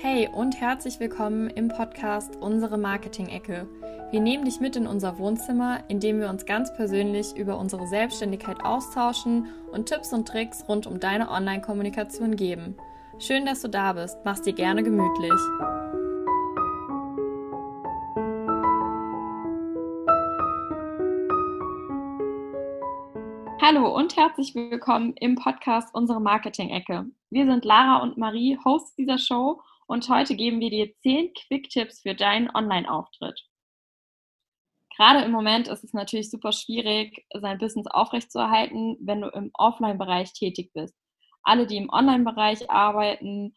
Hey und herzlich willkommen im Podcast Unsere Marketing-Ecke. Wir nehmen dich mit in unser Wohnzimmer, in dem wir uns ganz persönlich über unsere Selbstständigkeit austauschen und Tipps und Tricks rund um deine Online-Kommunikation geben. Schön, dass du da bist. Mach's dir gerne gemütlich. Hallo und herzlich willkommen im Podcast Unsere Marketing-Ecke. Wir sind Lara und Marie, Hosts dieser Show und heute geben wir dir 10 Quick-Tipps für deinen Online-Auftritt. Gerade im Moment ist es natürlich super schwierig, sein Business aufrechtzuerhalten, wenn du im Offline-Bereich tätig bist. Alle, die im Online-Bereich arbeiten,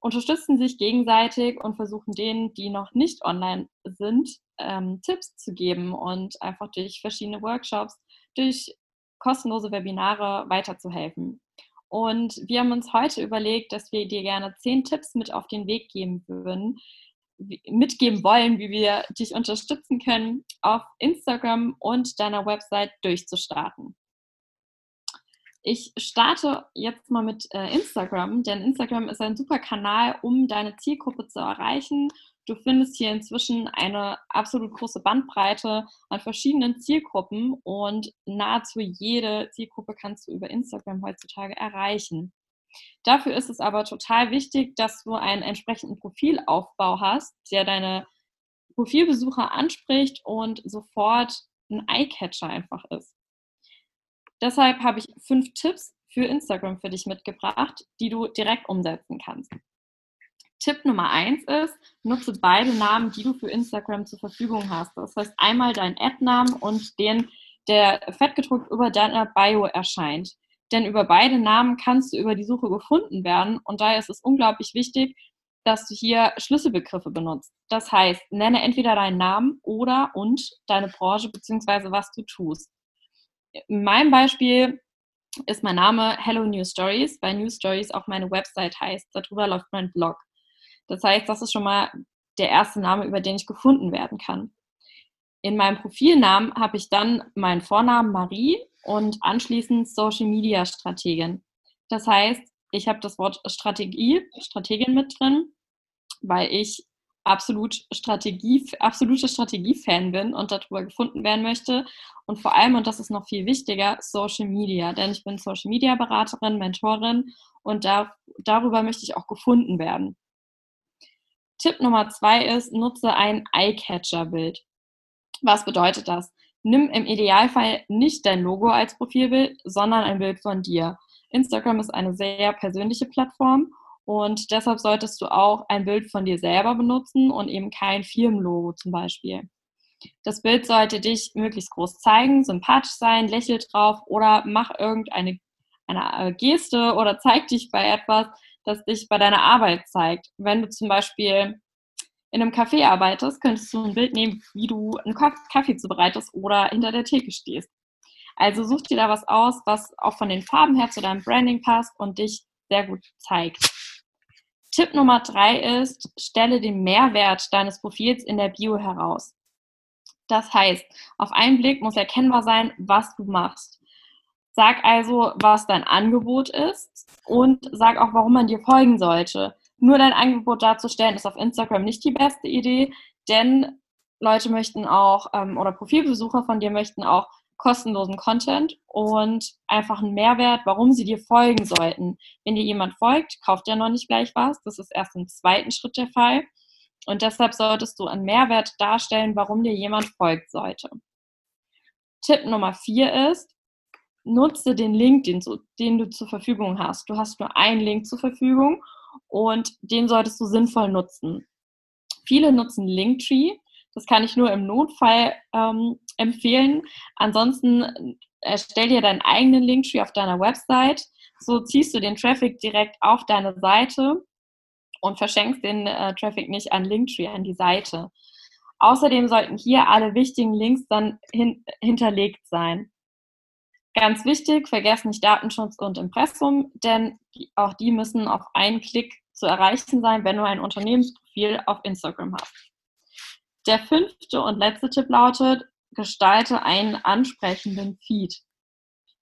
unterstützen sich gegenseitig und versuchen denen, die noch nicht online sind, ähm, Tipps zu geben und einfach durch verschiedene Workshops, durch kostenlose Webinare weiterzuhelfen. Und wir haben uns heute überlegt, dass wir dir gerne zehn Tipps mit auf den Weg geben würden, mitgeben wollen, wie wir dich unterstützen können, auf Instagram und deiner Website durchzustarten. Ich starte jetzt mal mit äh, Instagram, denn Instagram ist ein super Kanal, um deine Zielgruppe zu erreichen Du findest hier inzwischen eine absolut große Bandbreite an verschiedenen Zielgruppen und nahezu jede Zielgruppe kannst du über Instagram heutzutage erreichen. Dafür ist es aber total wichtig, dass du einen entsprechenden Profilaufbau hast, der deine Profilbesucher anspricht und sofort ein Eyecatcher einfach ist. Deshalb habe ich fünf Tipps für Instagram für dich mitgebracht, die du direkt umsetzen kannst. Tipp Nummer eins ist, nutze beide Namen, die du für Instagram zur Verfügung hast. Das heißt einmal deinen Ad-Namen und den, der fettgedruckt über deiner Bio erscheint. Denn über beide Namen kannst du über die Suche gefunden werden und daher ist es unglaublich wichtig, dass du hier Schlüsselbegriffe benutzt. Das heißt, nenne entweder deinen Namen oder und deine Branche bzw. was du tust. In meinem Beispiel ist mein Name Hello New Stories, weil New Stories auch meine Website heißt. Darüber läuft mein Blog. Das heißt, das ist schon mal der erste Name, über den ich gefunden werden kann. In meinem Profilnamen habe ich dann meinen Vornamen Marie und anschließend Social Media Strategin. Das heißt, ich habe das Wort Strategie, Strategin mit drin, weil ich absolut Strategie, absolute Strategie-Fan bin und darüber gefunden werden möchte. Und vor allem, und das ist noch viel wichtiger, Social Media. Denn ich bin Social Media Beraterin, Mentorin und da, darüber möchte ich auch gefunden werden. Tipp Nummer zwei ist, nutze ein Eye-Catcher-Bild. Was bedeutet das? Nimm im Idealfall nicht dein Logo als Profilbild, sondern ein Bild von dir. Instagram ist eine sehr persönliche Plattform und deshalb solltest du auch ein Bild von dir selber benutzen und eben kein Firmenlogo zum Beispiel. Das Bild sollte dich möglichst groß zeigen, sympathisch sein, lächel drauf oder mach irgendeine eine Geste oder zeig dich bei etwas, das dich bei deiner Arbeit zeigt. Wenn du zum Beispiel in einem Café arbeitest, könntest du ein Bild nehmen, wie du einen Kaffee zubereitest oder hinter der Theke stehst. Also such dir da was aus, was auch von den Farben her zu deinem Branding passt und dich sehr gut zeigt. Tipp Nummer drei ist, stelle den Mehrwert deines Profils in der Bio heraus. Das heißt, auf einen Blick muss erkennbar sein, was du machst. Sag also, was dein Angebot ist und sag auch, warum man dir folgen sollte. Nur dein Angebot darzustellen, ist auf Instagram nicht die beste Idee, denn Leute möchten auch ähm, oder Profilbesucher von dir möchten auch kostenlosen Content und einfach einen Mehrwert, warum sie dir folgen sollten. Wenn dir jemand folgt, kauft er noch nicht gleich was. Das ist erst im zweiten Schritt der Fall. Und deshalb solltest du einen Mehrwert darstellen, warum dir jemand folgt sollte. Tipp Nummer vier ist, nutze den Link, den, den du zur Verfügung hast. Du hast nur einen Link zur Verfügung und den solltest du sinnvoll nutzen. Viele nutzen Linktree. Das kann ich nur im Notfall ähm, empfehlen. Ansonsten erstell dir deinen eigenen Linktree auf deiner Website. So ziehst du den Traffic direkt auf deine Seite und verschenkst den äh, Traffic nicht an Linktree, an die Seite. Außerdem sollten hier alle wichtigen Links dann hin hinterlegt sein. Ganz wichtig, vergesst nicht Datenschutz und Impressum, denn auch die müssen auf einen Klick zu erreichen sein, wenn du ein Unternehmensprofil auf Instagram hast. Der fünfte und letzte Tipp lautet, gestalte einen ansprechenden Feed.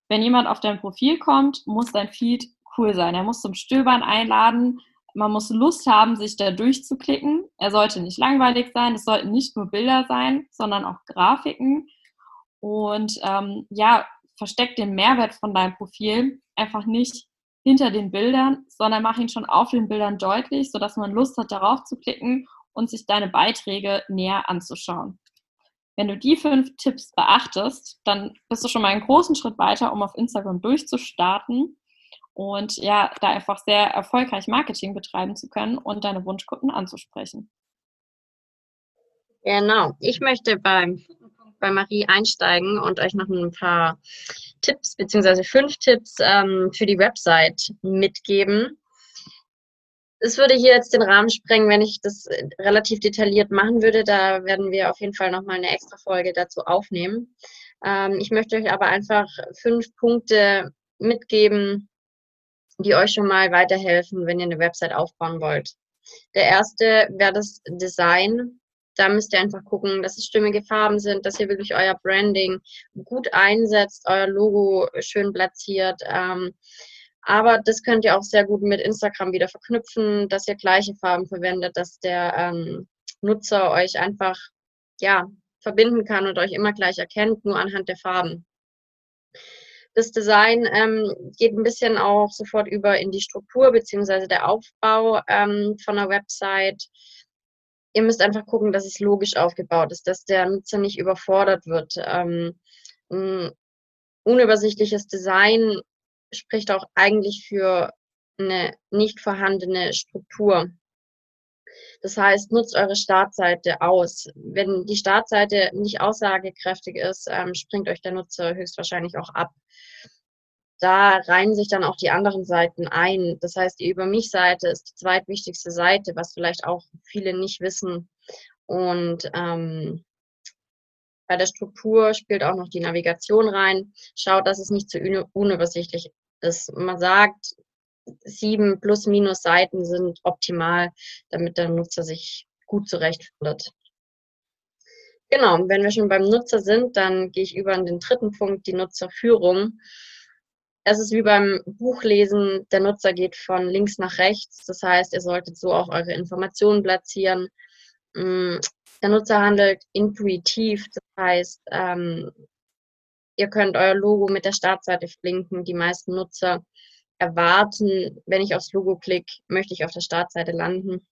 Wenn jemand auf dein Profil kommt, muss dein Feed cool sein. Er muss zum Stöbern einladen man muss Lust haben, sich da durchzuklicken. Er sollte nicht langweilig sein, es sollten nicht nur Bilder sein, sondern auch Grafiken. Und ähm, ja, versteck den Mehrwert von deinem Profil einfach nicht hinter den Bildern, sondern mach ihn schon auf den Bildern deutlich, sodass man Lust hat, darauf zu klicken und sich deine Beiträge näher anzuschauen. Wenn du die fünf Tipps beachtest, dann bist du schon mal einen großen Schritt weiter, um auf Instagram durchzustarten und ja, da einfach sehr erfolgreich Marketing betreiben zu können und deine Wunschkunden anzusprechen. Genau. Ich möchte beim bei Marie einsteigen und euch noch ein paar Tipps beziehungsweise fünf Tipps ähm, für die Website mitgeben. Es würde hier jetzt den Rahmen sprengen, wenn ich das relativ detailliert machen würde. Da werden wir auf jeden Fall nochmal eine extra Folge dazu aufnehmen. Ähm, ich möchte euch aber einfach fünf Punkte mitgeben, die euch schon mal weiterhelfen, wenn ihr eine Website aufbauen wollt. Der erste wäre das Design. Da müsst ihr einfach gucken, dass es stimmige Farben sind, dass ihr wirklich euer Branding gut einsetzt, euer Logo schön platziert. Ähm, aber das könnt ihr auch sehr gut mit Instagram wieder verknüpfen, dass ihr gleiche Farben verwendet, dass der ähm, Nutzer euch einfach ja, verbinden kann und euch immer gleich erkennt, nur anhand der Farben. Das Design ähm, geht ein bisschen auch sofort über in die Struktur beziehungsweise der Aufbau ähm, von der Website. Ihr müsst einfach gucken, dass es logisch aufgebaut ist, dass der Nutzer nicht überfordert wird. Ähm, ein unübersichtliches Design spricht auch eigentlich für eine nicht vorhandene Struktur. Das heißt, nutzt eure Startseite aus. Wenn die Startseite nicht aussagekräftig ist, ähm, springt euch der Nutzer höchstwahrscheinlich auch ab. Da reihen sich dann auch die anderen Seiten ein. Das heißt, die Über mich-Seite ist die zweitwichtigste Seite, was vielleicht auch viele nicht wissen. Und ähm, bei der Struktur spielt auch noch die Navigation rein. Schaut, dass es nicht zu unübersichtlich ist. Man sagt, sieben plus minus Seiten sind optimal, damit der Nutzer sich gut zurechtfindet. Genau, wenn wir schon beim Nutzer sind, dann gehe ich über an den dritten Punkt, die Nutzerführung. Es ist wie beim Buchlesen, der Nutzer geht von links nach rechts. Das heißt, ihr solltet so auch eure Informationen platzieren. Mm, der Nutzer handelt intuitiv, das heißt, ähm, ihr könnt euer Logo mit der Startseite flinken. Die meisten Nutzer erwarten, wenn ich aufs Logo klicke, möchte ich auf der Startseite landen.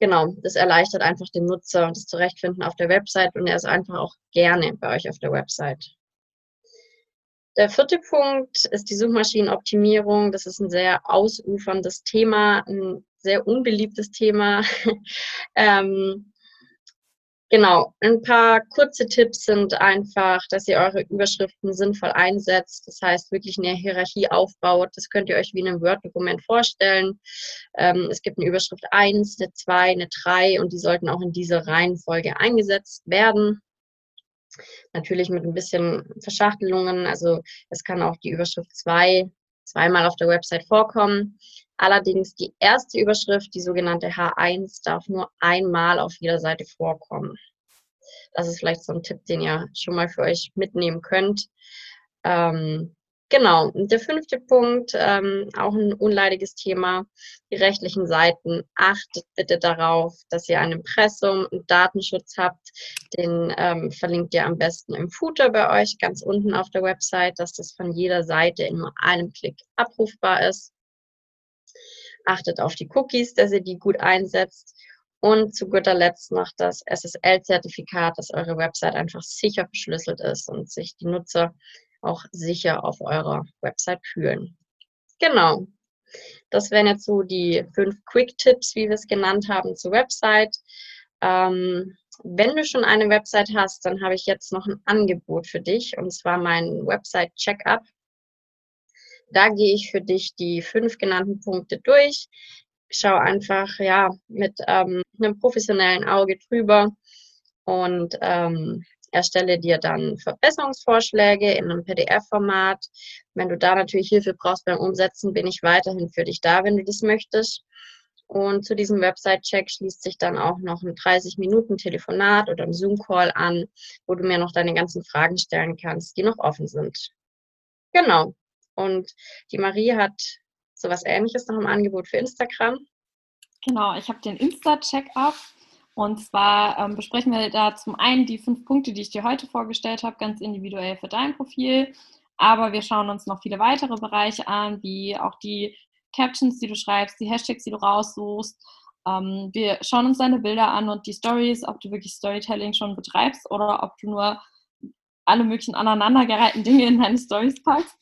Genau, das erleichtert einfach den Nutzer das Zurechtfinden auf der Website und er ist einfach auch gerne bei euch auf der Website. Der vierte Punkt ist die Suchmaschinenoptimierung. Das ist ein sehr ausuferndes Thema, ein sehr unbeliebtes Thema. ähm, Genau, ein paar kurze Tipps sind einfach, dass ihr eure Überschriften sinnvoll einsetzt. Das heißt, wirklich eine Hierarchie aufbaut. Das könnt ihr euch wie in einem Word-Dokument vorstellen. Ähm, es gibt eine Überschrift 1, eine 2, eine 3 und die sollten auch in dieser Reihenfolge eingesetzt werden. Natürlich mit ein bisschen Verschachtelungen. Also es kann auch die Überschrift 2 zweimal auf der Website vorkommen. Allerdings die erste Überschrift, die sogenannte H1, darf nur einmal auf jeder Seite vorkommen. Das ist vielleicht so ein Tipp, den ihr schon mal für euch mitnehmen könnt. Ähm, genau, der fünfte Punkt, ähm, auch ein unleidiges Thema, die rechtlichen Seiten. Achtet bitte darauf, dass ihr ein Impressum und Datenschutz habt. Den ähm, verlinkt ihr am besten im Footer bei euch, ganz unten auf der Website, dass das von jeder Seite in nur einem Klick abrufbar ist achtet auf die Cookies, dass ihr die gut einsetzt. Und zu guter Letzt noch das SSL-Zertifikat, dass eure Website einfach sicher verschlüsselt ist und sich die Nutzer auch sicher auf eurer Website fühlen. Genau. Das wären jetzt so die fünf Quick-Tipps, wie wir es genannt haben, zur Website. Ähm, wenn du schon eine Website hast, dann habe ich jetzt noch ein Angebot für dich und zwar mein Website-Checkup. Da gehe ich für dich die fünf genannten Punkte durch. Schau einfach ja mit ähm, einem professionellen Auge drüber und ähm, erstelle dir dann Verbesserungsvorschläge in einem PDF-Format. Wenn du da natürlich Hilfe brauchst beim Umsetzen, bin ich weiterhin für dich da, wenn du das möchtest. Und zu diesem Website-Check schließt sich dann auch noch ein 30-Minuten-Telefonat oder ein Zoom-Call an, wo du mir noch deine ganzen Fragen stellen kannst, die noch offen sind. Genau. Und die Marie hat sowas ähnliches noch im Angebot für Instagram. Genau, ich habe den Insta-Check-up. Und zwar ähm, besprechen wir da zum einen die fünf Punkte, die ich dir heute vorgestellt habe, ganz individuell für dein Profil. Aber wir schauen uns noch viele weitere Bereiche an, wie auch die Captions, die du schreibst, die Hashtags, die du raussuchst. Ähm, wir schauen uns deine Bilder an und die Stories, ob du wirklich Storytelling schon betreibst oder ob du nur alle möglichen aneinandergereihten Dinge in deine Stories packst.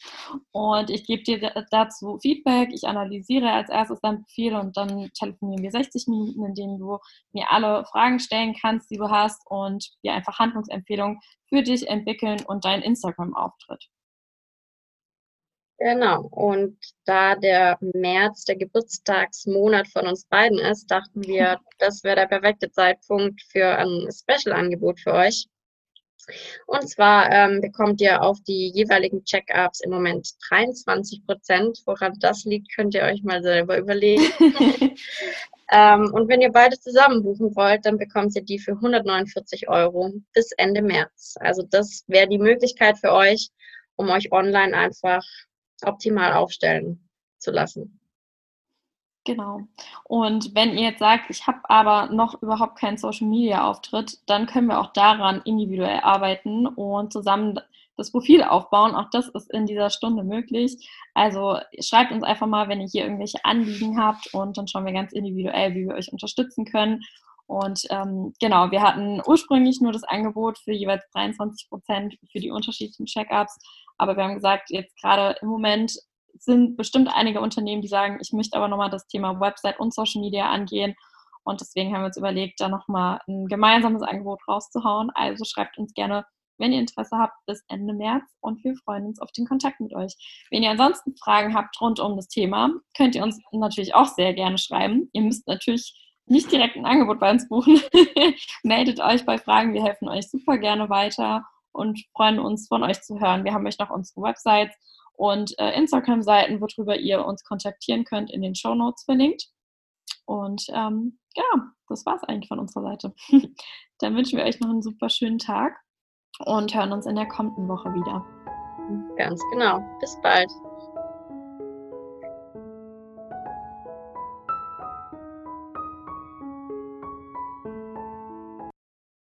Und ich gebe dir dazu Feedback. Ich analysiere als erstes dein Profil und dann telefonieren wir 60 Minuten, in denen du mir alle Fragen stellen kannst, die du hast und wir einfach Handlungsempfehlungen für dich entwickeln und deinen Instagram-Auftritt. Genau. Und da der März der Geburtstagsmonat von uns beiden ist, dachten wir, das wäre der perfekte Zeitpunkt für ein Special-Angebot für euch. Und zwar ähm, bekommt ihr auf die jeweiligen Check-ups im Moment 23 Prozent. Woran das liegt, könnt ihr euch mal selber überlegen. ähm, und wenn ihr beide zusammen buchen wollt, dann bekommt ihr die für 149 Euro bis Ende März. Also das wäre die Möglichkeit für euch, um euch online einfach optimal aufstellen zu lassen. Genau. Und wenn ihr jetzt sagt, ich habe aber noch überhaupt keinen Social Media Auftritt, dann können wir auch daran individuell arbeiten und zusammen das Profil aufbauen. Auch das ist in dieser Stunde möglich. Also schreibt uns einfach mal, wenn ihr hier irgendwelche Anliegen habt und dann schauen wir ganz individuell, wie wir euch unterstützen können. Und ähm, genau, wir hatten ursprünglich nur das Angebot für jeweils 23 Prozent für die unterschiedlichen Check-ups. Aber wir haben gesagt, jetzt gerade im Moment sind bestimmt einige Unternehmen, die sagen, ich möchte aber nochmal das Thema Website und Social Media angehen. Und deswegen haben wir uns überlegt, da nochmal ein gemeinsames Angebot rauszuhauen. Also schreibt uns gerne, wenn ihr Interesse habt, bis Ende März und wir freuen uns auf den Kontakt mit euch. Wenn ihr ansonsten Fragen habt rund um das Thema, könnt ihr uns natürlich auch sehr gerne schreiben. Ihr müsst natürlich nicht direkt ein Angebot bei uns buchen. Meldet euch bei Fragen, wir helfen euch super gerne weiter und freuen uns von euch zu hören. Wir haben euch noch unsere Websites und äh, Instagram-Seiten, worüber ihr uns kontaktieren könnt, in den Show Notes verlinkt. Und ähm, ja, das war es eigentlich von unserer Seite. Dann wünschen wir euch noch einen super schönen Tag und hören uns in der kommenden Woche wieder. Ganz genau. Bis bald.